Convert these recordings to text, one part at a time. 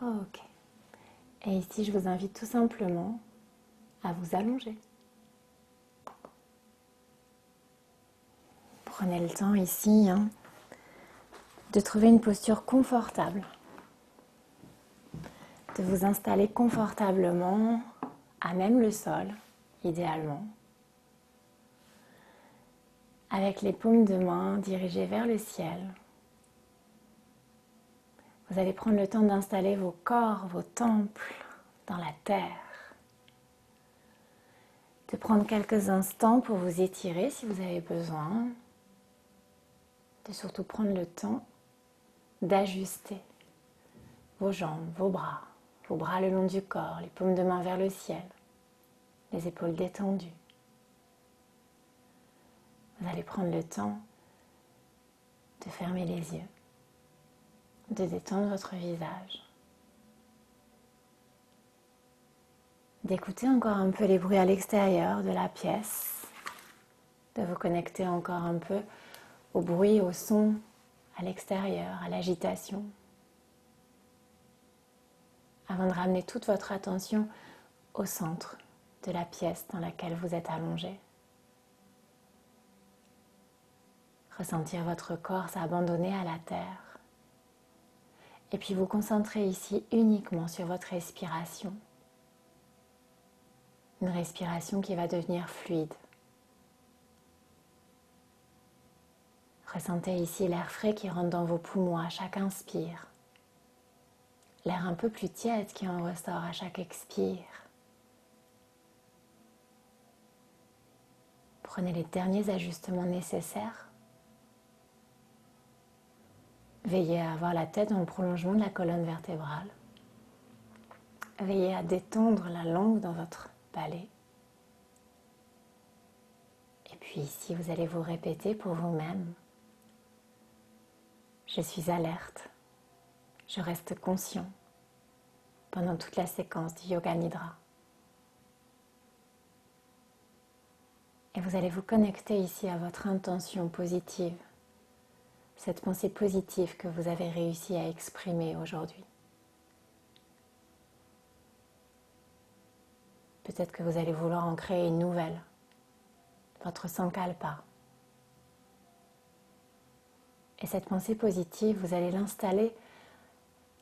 Ok. Et ici, je vous invite tout simplement à vous allonger. Prenez le temps ici hein, de trouver une posture confortable, de vous installer confortablement à même le sol, idéalement, avec les paumes de main dirigées vers le ciel. Vous allez prendre le temps d'installer vos corps, vos temples dans la terre. De prendre quelques instants pour vous étirer si vous avez besoin. De surtout prendre le temps d'ajuster vos jambes, vos bras, vos bras le long du corps, les paumes de main vers le ciel, les épaules détendues. Vous allez prendre le temps de fermer les yeux de détendre votre visage, d'écouter encore un peu les bruits à l'extérieur de la pièce, de vous connecter encore un peu au bruit, au son à l'extérieur, à l'agitation, avant de ramener toute votre attention au centre de la pièce dans laquelle vous êtes allongé. Ressentir votre corps s'abandonner à la terre. Et puis vous concentrez ici uniquement sur votre respiration. Une respiration qui va devenir fluide. Ressentez ici l'air frais qui rentre dans vos poumons à chaque inspire. L'air un peu plus tiède qui en ressort à chaque expire. Prenez les derniers ajustements nécessaires Veillez à avoir la tête dans le prolongement de la colonne vertébrale. Veillez à détendre la langue dans votre palais. Et puis ici, vous allez vous répéter pour vous-même. Je suis alerte. Je reste conscient pendant toute la séquence du Yoga Nidra. Et vous allez vous connecter ici à votre intention positive cette pensée positive que vous avez réussi à exprimer aujourd'hui. Peut-être que vous allez vouloir en créer une nouvelle, votre sankalpa. Et cette pensée positive, vous allez l'installer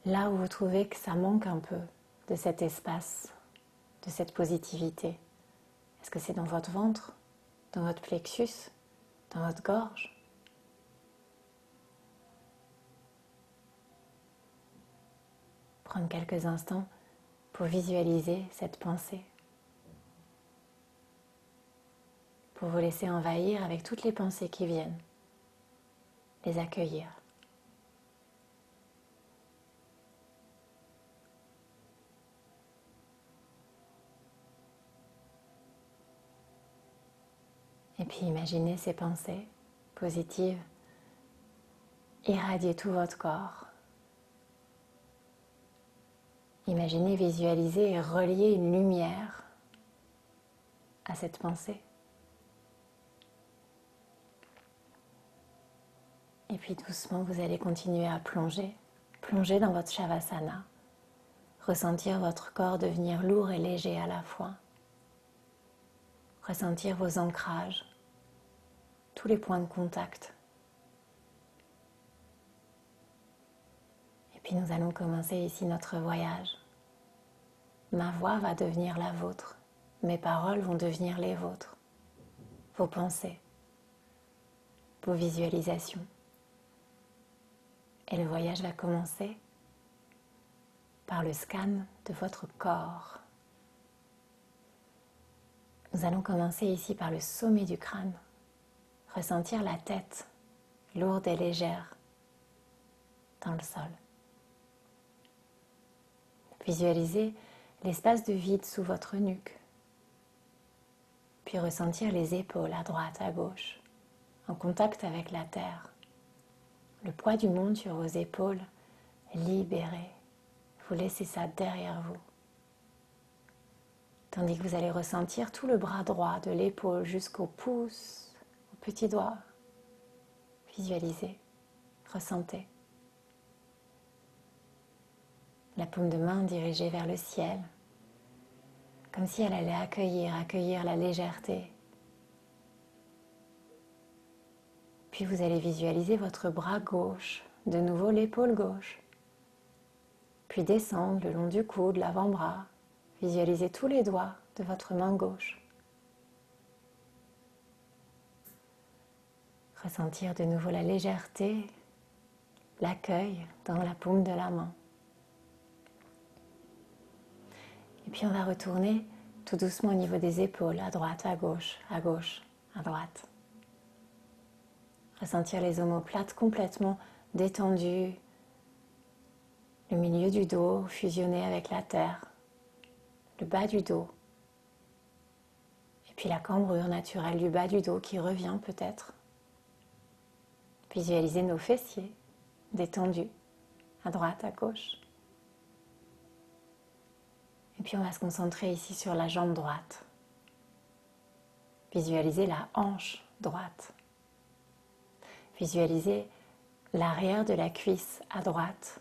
là où vous trouvez que ça manque un peu de cet espace, de cette positivité. Est-ce que c'est dans votre ventre, dans votre plexus, dans votre gorge? Prendre quelques instants pour visualiser cette pensée, pour vous laisser envahir avec toutes les pensées qui viennent, les accueillir. Et puis imaginez ces pensées positives irradier tout votre corps Imaginez, visualiser et relier une lumière à cette pensée. Et puis doucement, vous allez continuer à plonger, plonger dans votre Shavasana, ressentir votre corps devenir lourd et léger à la fois, ressentir vos ancrages, tous les points de contact. Puis nous allons commencer ici notre voyage. Ma voix va devenir la vôtre. Mes paroles vont devenir les vôtres. Vos pensées. Vos visualisations. Et le voyage va commencer par le scan de votre corps. Nous allons commencer ici par le sommet du crâne. Ressentir la tête lourde et légère dans le sol. Visualiser l'espace de vide sous votre nuque, puis ressentir les épaules à droite, à gauche, en contact avec la terre, le poids du monde sur vos épaules libéré. Vous laissez ça derrière vous. Tandis que vous allez ressentir tout le bras droit de l'épaule jusqu'au pouce, au petit doigt. Visualisez, ressentez. La paume de main dirigée vers le ciel, comme si elle allait accueillir, accueillir la légèreté. Puis vous allez visualiser votre bras gauche, de nouveau l'épaule gauche, puis descendre le long du coude, l'avant-bras, visualisez tous les doigts de votre main gauche. Ressentir de nouveau la légèreté, l'accueil dans la paume de la main. Puis on va retourner tout doucement au niveau des épaules, à droite, à gauche, à gauche, à droite. Ressentir les omoplates complètement détendues, le milieu du dos fusionné avec la terre, le bas du dos, et puis la cambrure naturelle du bas du dos qui revient peut-être. Visualisez nos fessiers détendus, à droite, à gauche. Et puis on va se concentrer ici sur la jambe droite. Visualisez la hanche droite. Visualisez l'arrière de la cuisse à droite.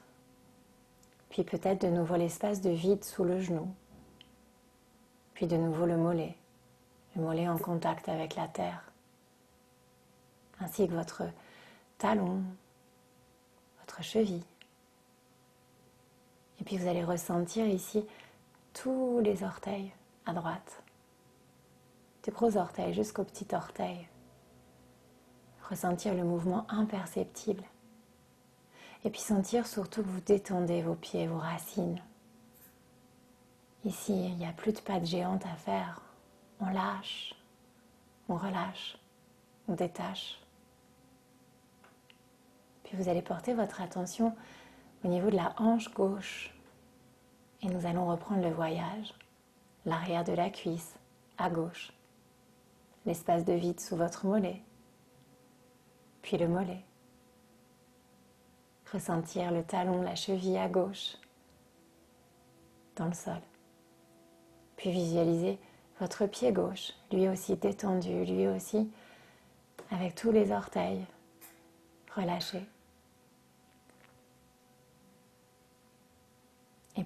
Puis peut-être de nouveau l'espace de vide sous le genou. Puis de nouveau le mollet. Le mollet en contact avec la terre. Ainsi que votre talon, votre cheville. Et puis vous allez ressentir ici tous les orteils à droite, du gros orteil jusqu'au petit orteil. Ressentir le mouvement imperceptible. Et puis sentir surtout que vous détendez vos pieds, vos racines. Ici, il n'y a plus de pattes géantes à faire. On lâche, on relâche, on détache. Puis vous allez porter votre attention au niveau de la hanche gauche et nous allons reprendre le voyage. L'arrière de la cuisse à gauche. L'espace de vide sous votre mollet. Puis le mollet. Ressentir le talon, la cheville à gauche dans le sol. Puis visualiser votre pied gauche, lui aussi détendu, lui aussi avec tous les orteils relâchés.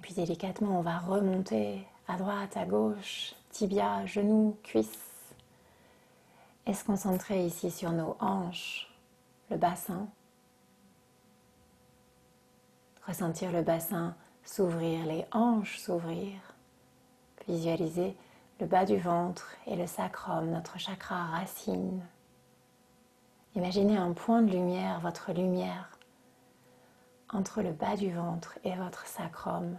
Puis délicatement, on va remonter à droite, à gauche, tibia, genou, cuisse. Et se concentrer ici sur nos hanches, le bassin? Ressentir le bassin s'ouvrir, les hanches s'ouvrir. Visualiser le bas du ventre et le sacrum, notre chakra racine. Imaginez un point de lumière, votre lumière, entre le bas du ventre et votre sacrum.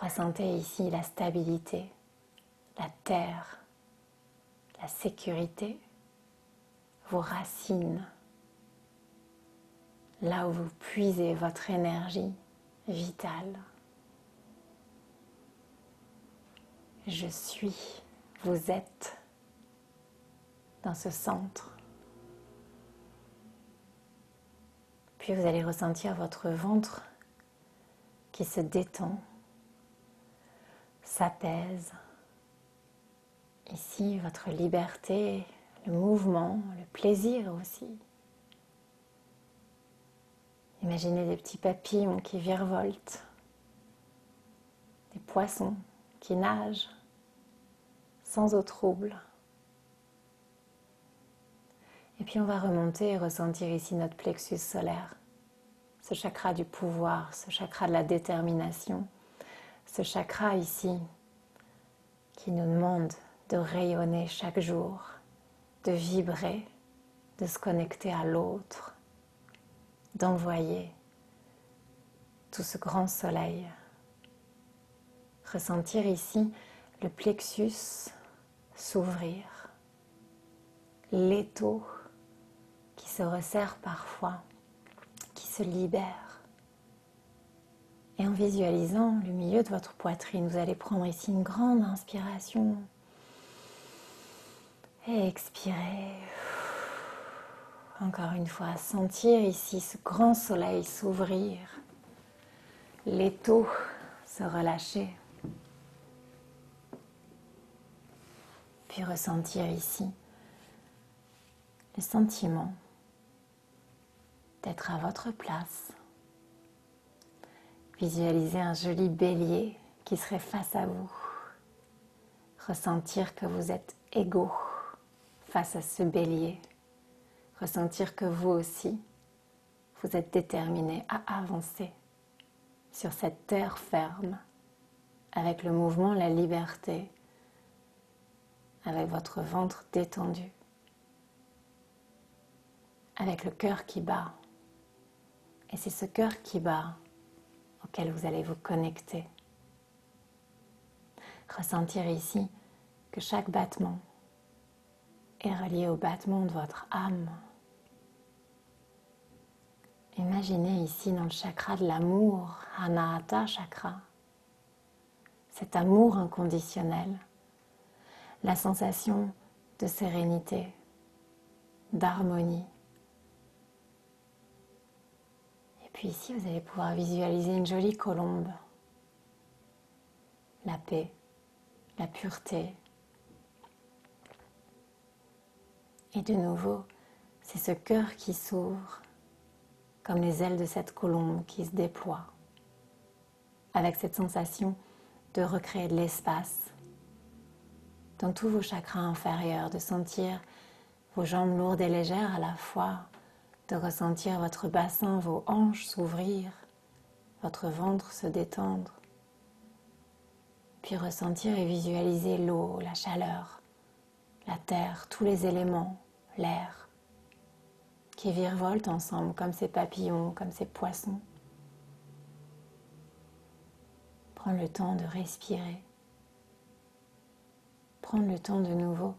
Ressentez ici la stabilité, la terre, la sécurité, vos racines, là où vous puisez votre énergie vitale. Je suis, vous êtes dans ce centre. Puis vous allez ressentir votre ventre qui se détend, s'apaise. Ici, votre liberté, le mouvement, le plaisir aussi. Imaginez des petits papillons qui virevoltent, des poissons qui nagent sans eau trouble. Et puis on va remonter et ressentir ici notre plexus solaire, ce chakra du pouvoir, ce chakra de la détermination, ce chakra ici qui nous demande de rayonner chaque jour, de vibrer, de se connecter à l'autre, d'envoyer tout ce grand soleil. Ressentir ici le plexus s'ouvrir, l'étau qui se resserre parfois, qui se libère. Et en visualisant le milieu de votre poitrine, vous allez prendre ici une grande inspiration et expirer. Encore une fois, sentir ici ce grand soleil s'ouvrir, l'étau se relâcher. Puis ressentir ici le sentiment d'être à votre place, Visualisez un joli bélier qui serait face à vous. Ressentir que vous êtes égaux face à ce bélier. Ressentir que vous aussi, vous êtes déterminé à avancer sur cette terre ferme avec le mouvement, la liberté, avec votre ventre détendu, avec le cœur qui bat. Et c'est ce cœur qui bat auquel vous allez vous connecter. Ressentir ici que chaque battement est relié au battement de votre âme. Imaginez ici dans le chakra de l'amour, Anahata chakra, cet amour inconditionnel, la sensation de sérénité, d'harmonie. Et puis ici, vous allez pouvoir visualiser une jolie colombe, la paix, la pureté. Et de nouveau, c'est ce cœur qui s'ouvre comme les ailes de cette colombe qui se déploient, avec cette sensation de recréer de l'espace dans tous vos chakras inférieurs, de sentir vos jambes lourdes et légères à la fois, de ressentir votre bassin, vos hanches s'ouvrir, votre ventre se détendre, puis ressentir et visualiser l'eau, la chaleur, la terre, tous les éléments, l'air qui virevoltent ensemble comme ces papillons, comme ces poissons. Prendre le temps de respirer. Prendre le temps de nouveau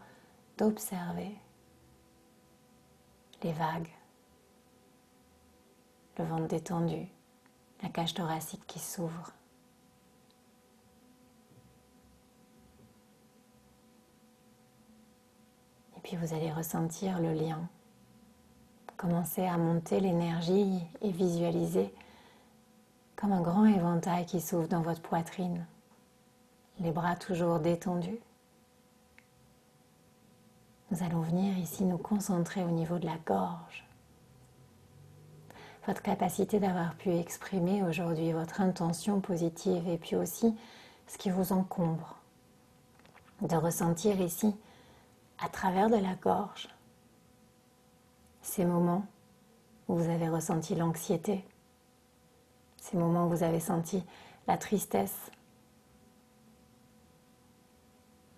d'observer les vagues, le ventre détendu, la cage thoracique qui s'ouvre. Et puis vous allez ressentir le lien Commencez à monter l'énergie et visualiser comme un grand éventail qui s'ouvre dans votre poitrine. Les bras toujours détendus. Nous allons venir ici nous concentrer au niveau de la gorge. Votre capacité d'avoir pu exprimer aujourd'hui votre intention positive et puis aussi ce qui vous encombre. De ressentir ici, à travers de la gorge, ces moments où vous avez ressenti l'anxiété, ces moments où vous avez senti la tristesse,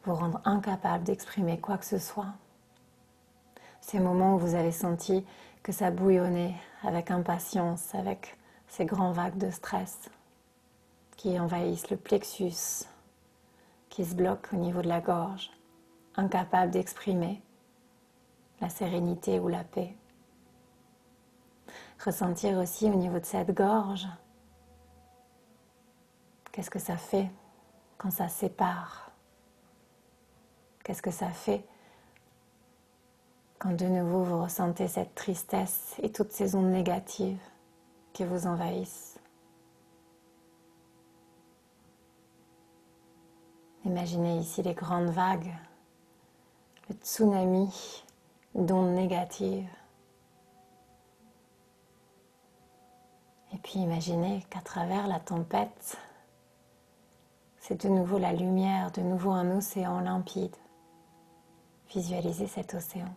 vous rendre incapable d'exprimer quoi que ce soit, ces moments où vous avez senti que ça bouillonnait avec impatience, avec ces grands vagues de stress qui envahissent le plexus, qui se bloquent au niveau de la gorge, incapable d'exprimer la sérénité ou la paix. Ressentir aussi au niveau de cette gorge, qu'est-ce que ça fait quand ça sépare? Qu'est-ce que ça fait quand de nouveau vous ressentez cette tristesse et toutes ces ondes négatives qui vous envahissent Imaginez ici les grandes vagues, le tsunami d'ondes négatives Et puis imaginez qu'à travers la tempête, c'est de nouveau la lumière, de nouveau un océan limpide. Visualisez cet océan.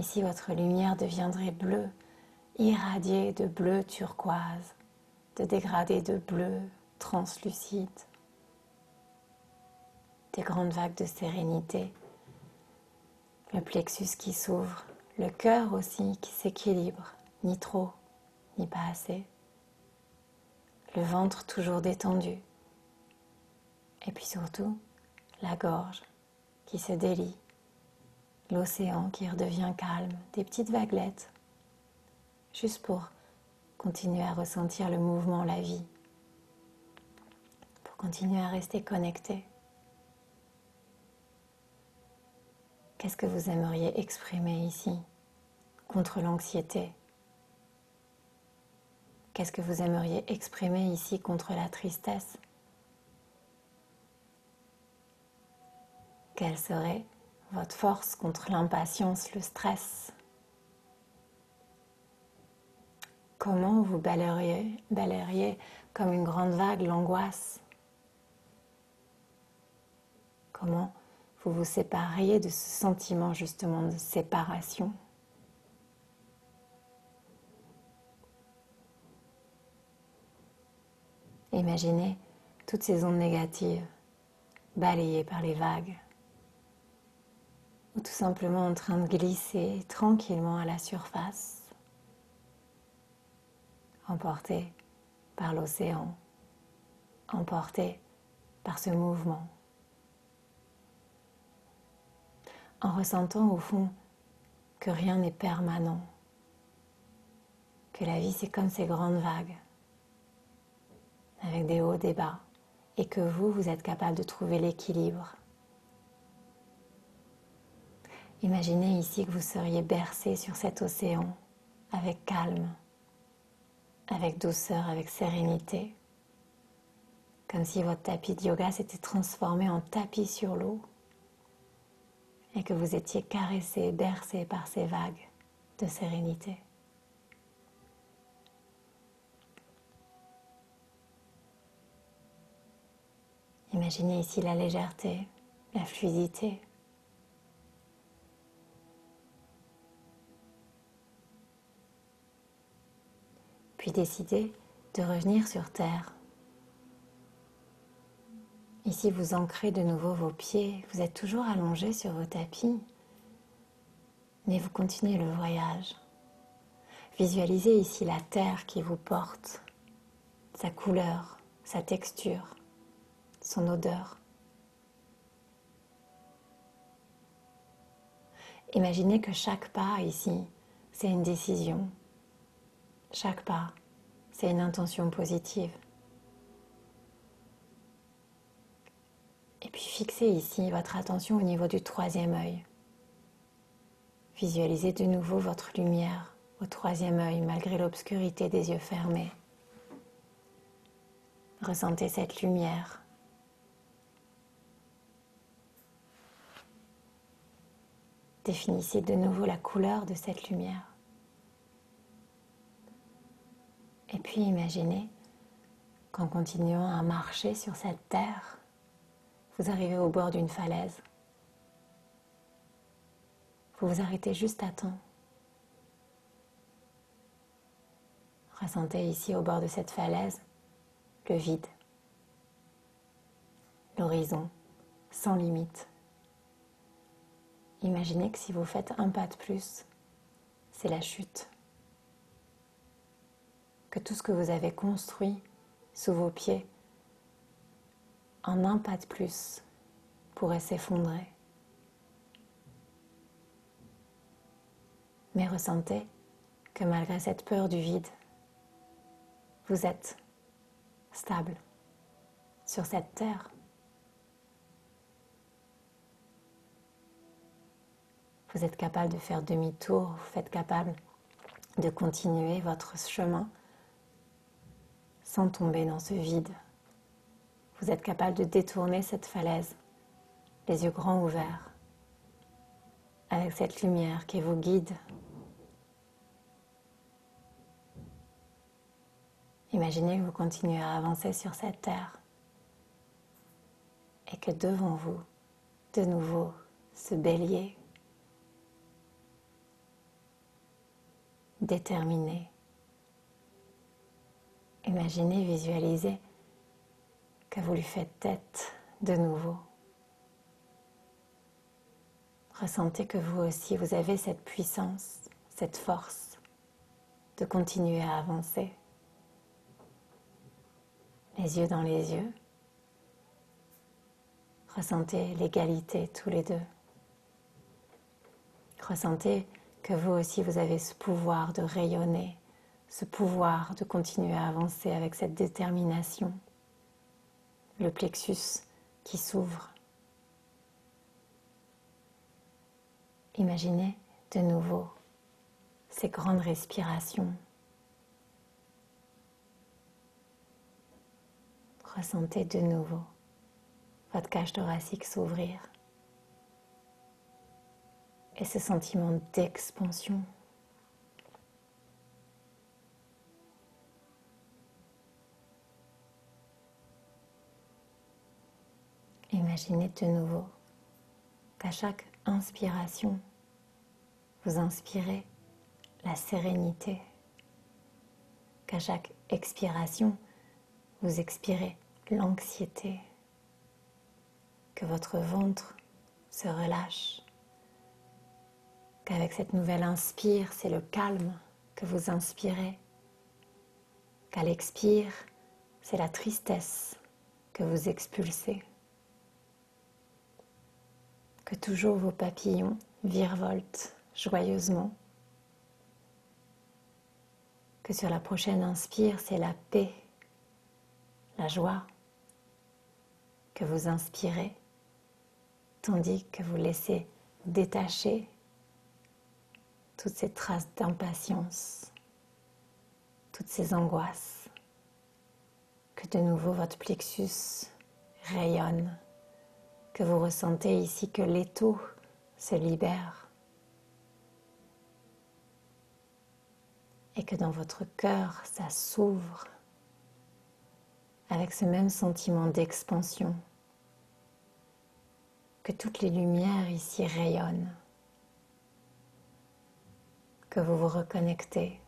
Et si votre lumière deviendrait bleue, irradiée de bleu turquoise, de dégradé de bleu translucide, des grandes vagues de sérénité, le plexus qui s'ouvre, le cœur aussi qui s'équilibre, ni trop, ni pas assez. Le ventre toujours détendu. Et puis surtout, la gorge qui se délie. L'océan qui redevient calme, des petites vaguelettes. Juste pour continuer à ressentir le mouvement, la vie. Pour continuer à rester connecté. Qu'est-ce que vous aimeriez exprimer ici contre l'anxiété? Qu'est-ce que vous aimeriez exprimer ici contre la tristesse? Quelle serait votre force contre l'impatience, le stress. Comment vous balayeriez, comme une grande vague l'angoisse? Comment vous vous sépariez de ce sentiment justement de séparation? Imaginez toutes ces ondes négatives balayées par les vagues ou tout simplement en train de glisser tranquillement à la surface, emporté par l'océan, emporté par ce mouvement, en ressentant au fond que rien n'est permanent, que la vie c'est comme ces grandes vagues avec des hauts, des bas, et que vous, vous êtes capable de trouver l'équilibre. Imaginez ici que vous seriez bercé sur cet océan avec calme, avec douceur, avec sérénité, comme si votre tapis de yoga s'était transformé en tapis sur l'eau et que vous étiez caressé, bercé par ces vagues de sérénité. Imaginez ici la légèreté, la fluidité. Puis décidez de revenir sur Terre. Ici, vous ancrez de nouveau vos pieds. Vous êtes toujours allongé sur vos tapis. Mais vous continuez le voyage. Visualisez ici la terre qui vous porte, sa couleur, sa texture son odeur. Imaginez que chaque pas ici, c'est une décision. Chaque pas, c'est une intention positive. Et puis fixez ici votre attention au niveau du troisième œil. Visualisez de nouveau votre lumière au troisième œil malgré l'obscurité des yeux fermés. Ressentez cette lumière Définissez de nouveau la couleur de cette lumière. Et puis imaginez qu'en continuant à marcher sur cette terre, vous arrivez au bord d'une falaise. Vous vous arrêtez juste à temps. Ressentez ici au bord de cette falaise le vide, l'horizon sans limite. Imaginez que si vous faites un pas de plus, c'est la chute. Que tout ce que vous avez construit sous vos pieds, en un pas de plus, pourrait s'effondrer. Mais ressentez que malgré cette peur du vide, vous êtes stable sur cette terre. vous êtes capable de faire demi-tour, vous êtes capable de continuer votre chemin sans tomber dans ce vide. Vous êtes capable de détourner cette falaise, les yeux grands ouverts, avec cette lumière qui vous guide. Imaginez que vous continuez à avancer sur cette terre et que devant vous, de nouveau, ce bélier déterminé. Imaginez, visualisez que vous lui faites tête de nouveau. Ressentez que vous aussi, vous avez cette puissance, cette force de continuer à avancer. Les yeux dans les yeux. Ressentez l'égalité tous les deux. Ressentez que vous aussi vous avez ce pouvoir de rayonner, ce pouvoir de continuer à avancer avec cette détermination, le plexus qui s'ouvre. Imaginez de nouveau ces grandes respirations. Ressentez de nouveau votre cage thoracique s'ouvrir et ce sentiment d'expansion. Imaginez de nouveau qu'à chaque inspiration, vous inspirez la sérénité, qu'à chaque expiration, vous expirez l'anxiété, que votre ventre se relâche, qu'avec cette nouvelle inspire, c'est le calme que vous inspirez, qu'à l'expire, c'est la tristesse que vous expulsez, que toujours vos papillons virevoltent joyeusement, que sur la prochaine inspire, c'est la paix, la joie que vous inspirez, tandis que vous laissez détacher toutes ces traces d'impatience, toutes ces angoisses, que de nouveau votre plexus rayonne, que vous ressentez ici que l'étau se libère. Et que dans votre cœur ça s'ouvre avec ce même sentiment d'expansion, que toutes les lumières ici rayonnent. Que vous vous reconnectez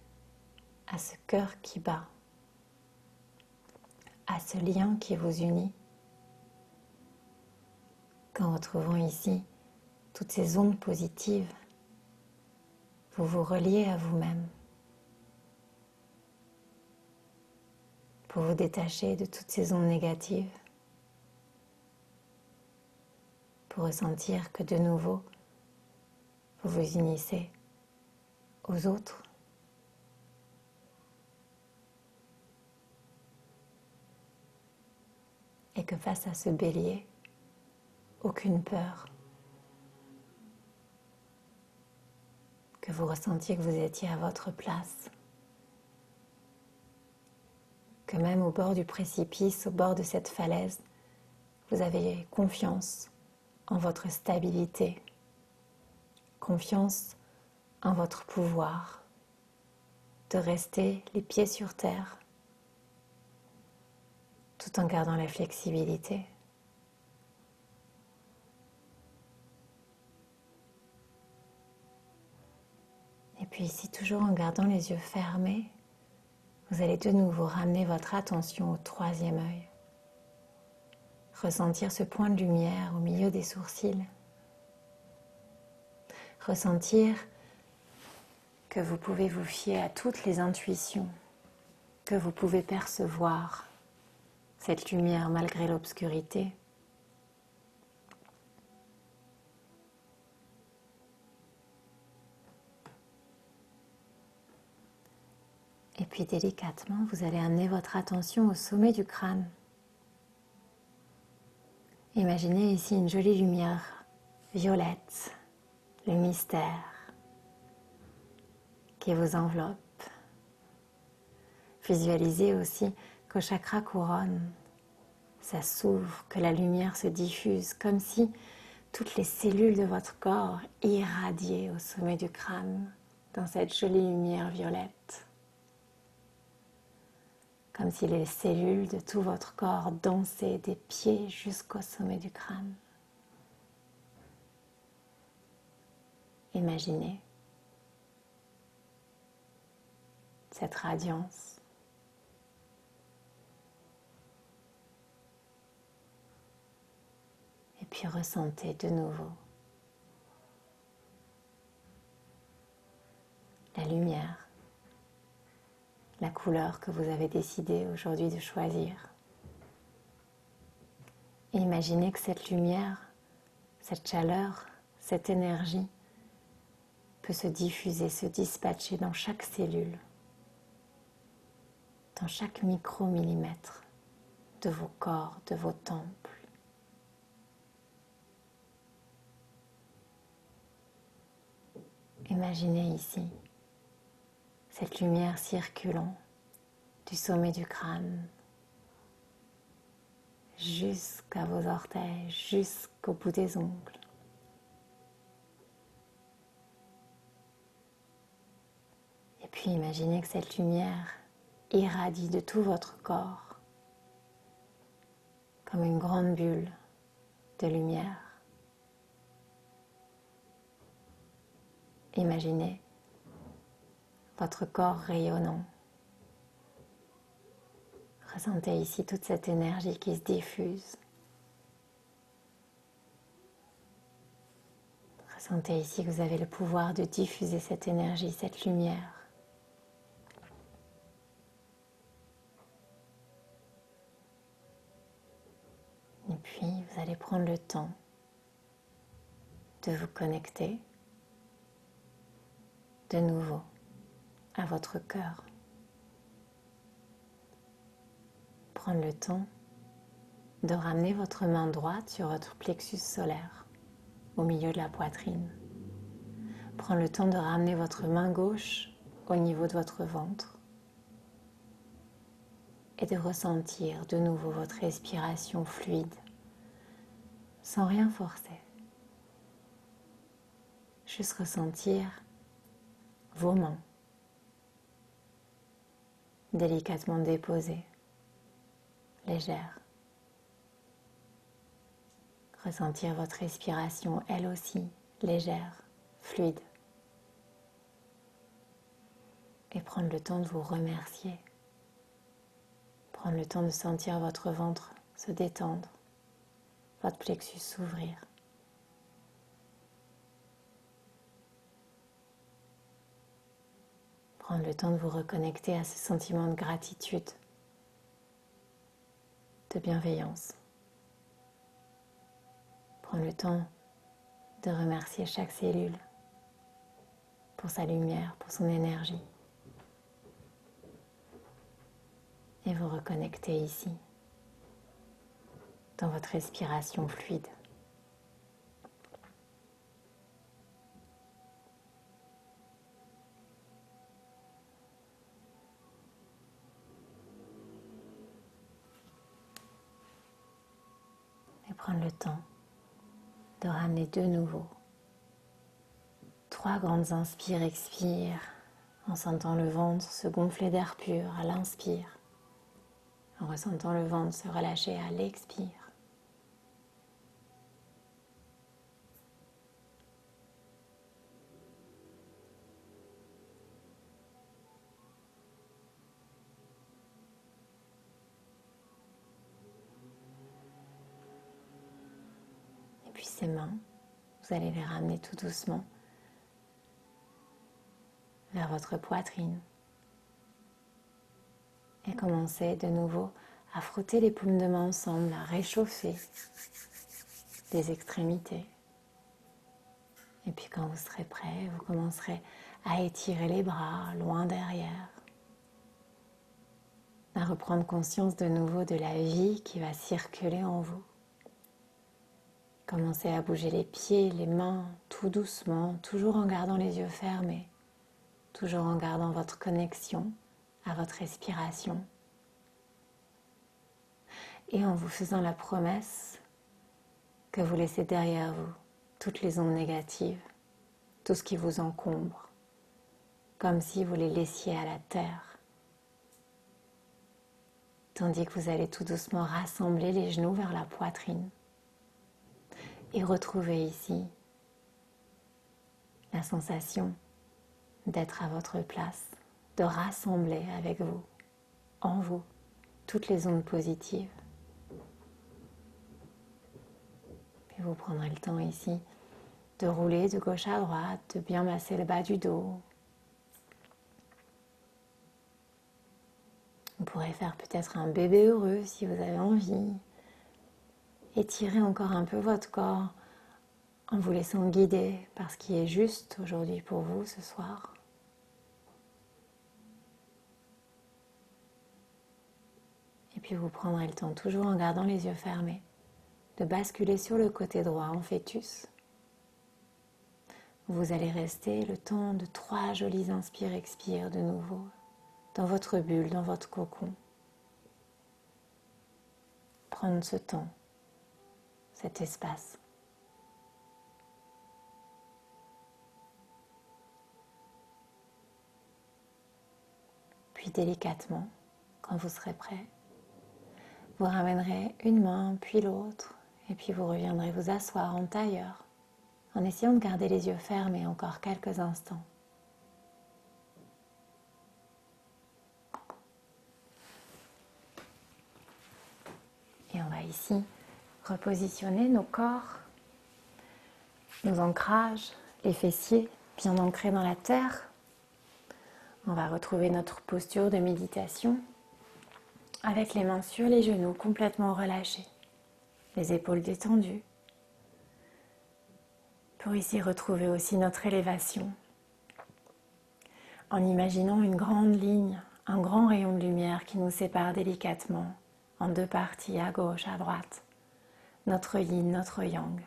à ce cœur qui bat, à ce lien qui vous unit, qu'en retrouvant ici toutes ces ondes positives, vous vous reliez à vous-même pour vous détacher de toutes ces ondes négatives, pour ressentir que de nouveau, vous vous unissez aux autres. Et que face à ce bélier, aucune peur. Que vous ressentiez que vous étiez à votre place. Que même au bord du précipice, au bord de cette falaise, vous avez confiance en votre stabilité, confiance en votre pouvoir de rester les pieds sur terre tout en gardant la flexibilité. Puis ici, toujours en gardant les yeux fermés, vous allez de nouveau ramener votre attention au troisième œil. Ressentir ce point de lumière au milieu des sourcils. Ressentir que vous pouvez vous fier à toutes les intuitions, que vous pouvez percevoir cette lumière malgré l'obscurité. Puis délicatement, vous allez amener votre attention au sommet du crâne. Imaginez ici une jolie lumière violette, le mystère qui vous enveloppe. Visualisez aussi qu'au chakra couronne, ça s'ouvre, que la lumière se diffuse, comme si toutes les cellules de votre corps irradiaient au sommet du crâne dans cette jolie lumière violette. Comme si les cellules de tout votre corps dansaient des pieds jusqu'au sommet du crâne. Imaginez cette radiance. Et puis ressentez de nouveau la lumière, la couleur que vous avez décidé aujourd'hui de choisir. Imaginez que cette lumière, cette chaleur, cette énergie peut se diffuser, se dispatcher dans chaque cellule dans chaque micromillimètre de vos corps, de vos temples. Imaginez ici cette lumière circulant du sommet du crâne jusqu'à vos orteils, jusqu'au bout des ongles. Et puis imaginez que cette lumière irradie de tout votre corps comme une grande bulle de lumière. Imaginez votre corps rayonnant. Ressentez ici toute cette énergie qui se diffuse. Ressentez ici que vous avez le pouvoir de diffuser cette énergie, cette lumière. Et puis, vous allez prendre le temps de vous connecter de nouveau à votre cœur. Prendre le temps de ramener votre main droite sur votre plexus solaire au milieu de la poitrine. Prendre le temps de ramener votre main gauche au niveau de votre ventre et de ressentir de nouveau votre respiration fluide sans rien forcer. Juste ressentir vos mains délicatement déposées, légères. Ressentir votre respiration, elle aussi, légère, fluide. Et prendre le temps de vous remercier. Prendre le temps de sentir votre ventre se détendre, votre plexus s'ouvrir. Prendre le temps de vous reconnecter à ce sentiment de gratitude, de bienveillance. Prendre le temps de remercier chaque cellule pour sa lumière, pour son énergie. Et vous reconnecter ici, dans votre respiration fluide. prendre le temps de ramener de nouveau trois grandes inspires, expires, en sentant le ventre se gonfler d'air pur à l'inspire, en ressentant le ventre se relâcher à l'expire. Ces mains, vous allez les ramener tout doucement vers votre poitrine. Et commencez de nouveau à frotter les paumes de main ensemble, à réchauffer les extrémités. Et puis quand vous serez prêt, vous commencerez à étirer les bras loin derrière, à reprendre conscience de nouveau de la vie qui va circuler en vous. Commencez à bouger les pieds, les mains, tout doucement, toujours en gardant les yeux fermés, toujours en gardant votre connexion à votre respiration. Et en vous faisant la promesse que vous laissez derrière vous toutes les ondes négatives, tout ce qui vous encombre, comme si vous les laissiez à la terre. Tandis que vous allez tout doucement rassembler les genoux vers la poitrine et retrouvez ici la sensation d'être à votre place, de rassembler avec vous, en vous, toutes les ondes positives. Puis vous prendrez le temps ici de rouler de gauche à droite, de bien masser le bas du dos. Vous pourrez faire peut-être un bébé heureux si vous avez envie. Étirez encore un peu votre corps en vous laissant guider par ce qui est juste aujourd'hui pour vous ce soir. Et puis vous prendrez le temps, toujours en gardant les yeux fermés, de basculer sur le côté droit en fœtus. Vous allez rester le temps de trois jolis inspires-expires de nouveau dans votre bulle, dans votre cocon. Prendre ce temps cet espace. Puis délicatement, quand vous serez prêt, vous ramènerez une main puis l'autre Et puis vous reviendrez vous asseoir en tailleur en essayant de garder les yeux fermés encore quelques instants. Et on va ici repositionner nos corps, nos ancrages, les fessiers bien ancrés dans la terre. On va retrouver notre posture de méditation avec les mains sur les genoux complètement relâchés, les épaules détendues. Pour ici retrouver aussi notre élévation en imaginant une grande ligne, un grand rayon de lumière qui nous sépare délicatement en deux parties, à gauche, à droite, notre yin, notre yang.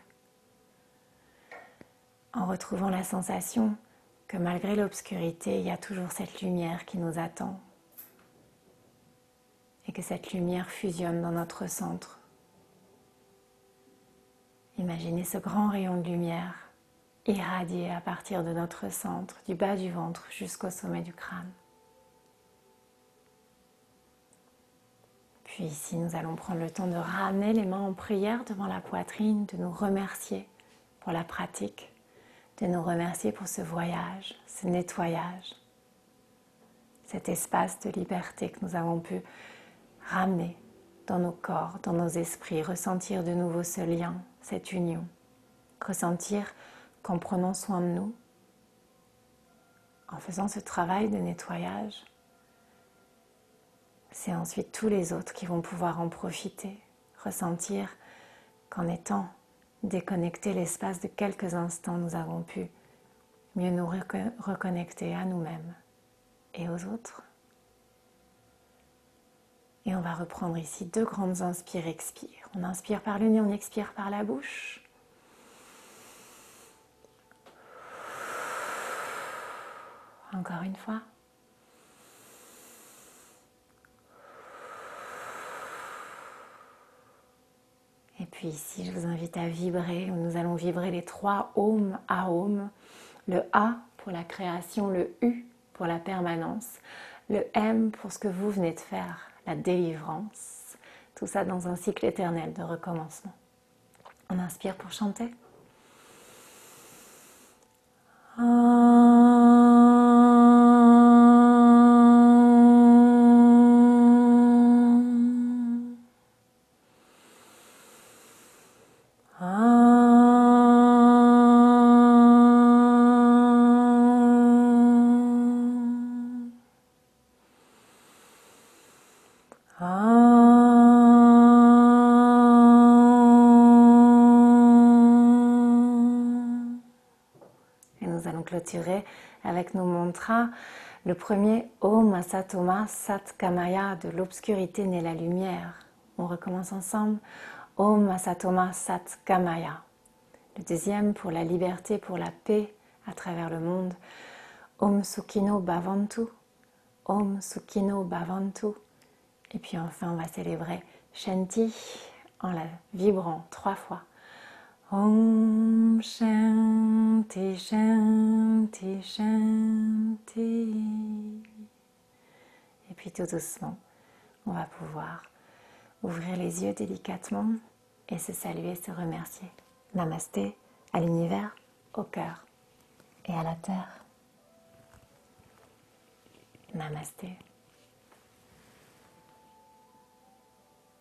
En retrouvant la sensation que malgré l'obscurité, il y a toujours cette lumière qui nous attend et que cette lumière fusionne dans notre centre. Imaginez ce grand rayon de lumière irradier à partir de notre centre, du bas du ventre jusqu'au sommet du crâne. Puis ici, nous allons prendre le temps de ramener les mains en prière devant la poitrine, de nous remercier pour la pratique, de nous remercier pour ce voyage, ce nettoyage, cet espace de liberté que nous avons pu ramener dans nos corps, dans nos esprits, ressentir de nouveau ce lien, cette union, ressentir qu'en prenant soin de nous, en faisant ce travail de nettoyage, c'est ensuite tous les autres qui vont pouvoir en profiter, ressentir qu'en étant déconnectés l'espace de quelques instants, nous avons pu mieux nous reconnecter à nous-mêmes et aux autres. Et on va reprendre ici deux grandes inspires, expires. On inspire par le on expire par la bouche. Encore une fois. Et puis ici, je vous invite à vibrer. Nous allons vibrer les trois Om à Om. Le A pour la création, le U pour la permanence, le M pour ce que vous venez de faire, la délivrance. Tout ça dans un cycle éternel de recommencement. On inspire pour chanter. Clôturer avec nos mantras. Le premier, Om Asatoma Sat Kamaya, de l'obscurité naît la lumière. On recommence ensemble. Om Asatoma Sat Kamaya. Le deuxième, pour la liberté, pour la paix à travers le monde. Om Sukino Bhavantu. Om Sukino Bhavantu. Et puis enfin, on va célébrer Shanti en la vibrant trois fois. Om Shanti Shanti Shanti. Et puis tout doucement, on va pouvoir ouvrir les yeux délicatement et se saluer, se remercier. Namasté à l'univers, au cœur et à la terre. Namasté.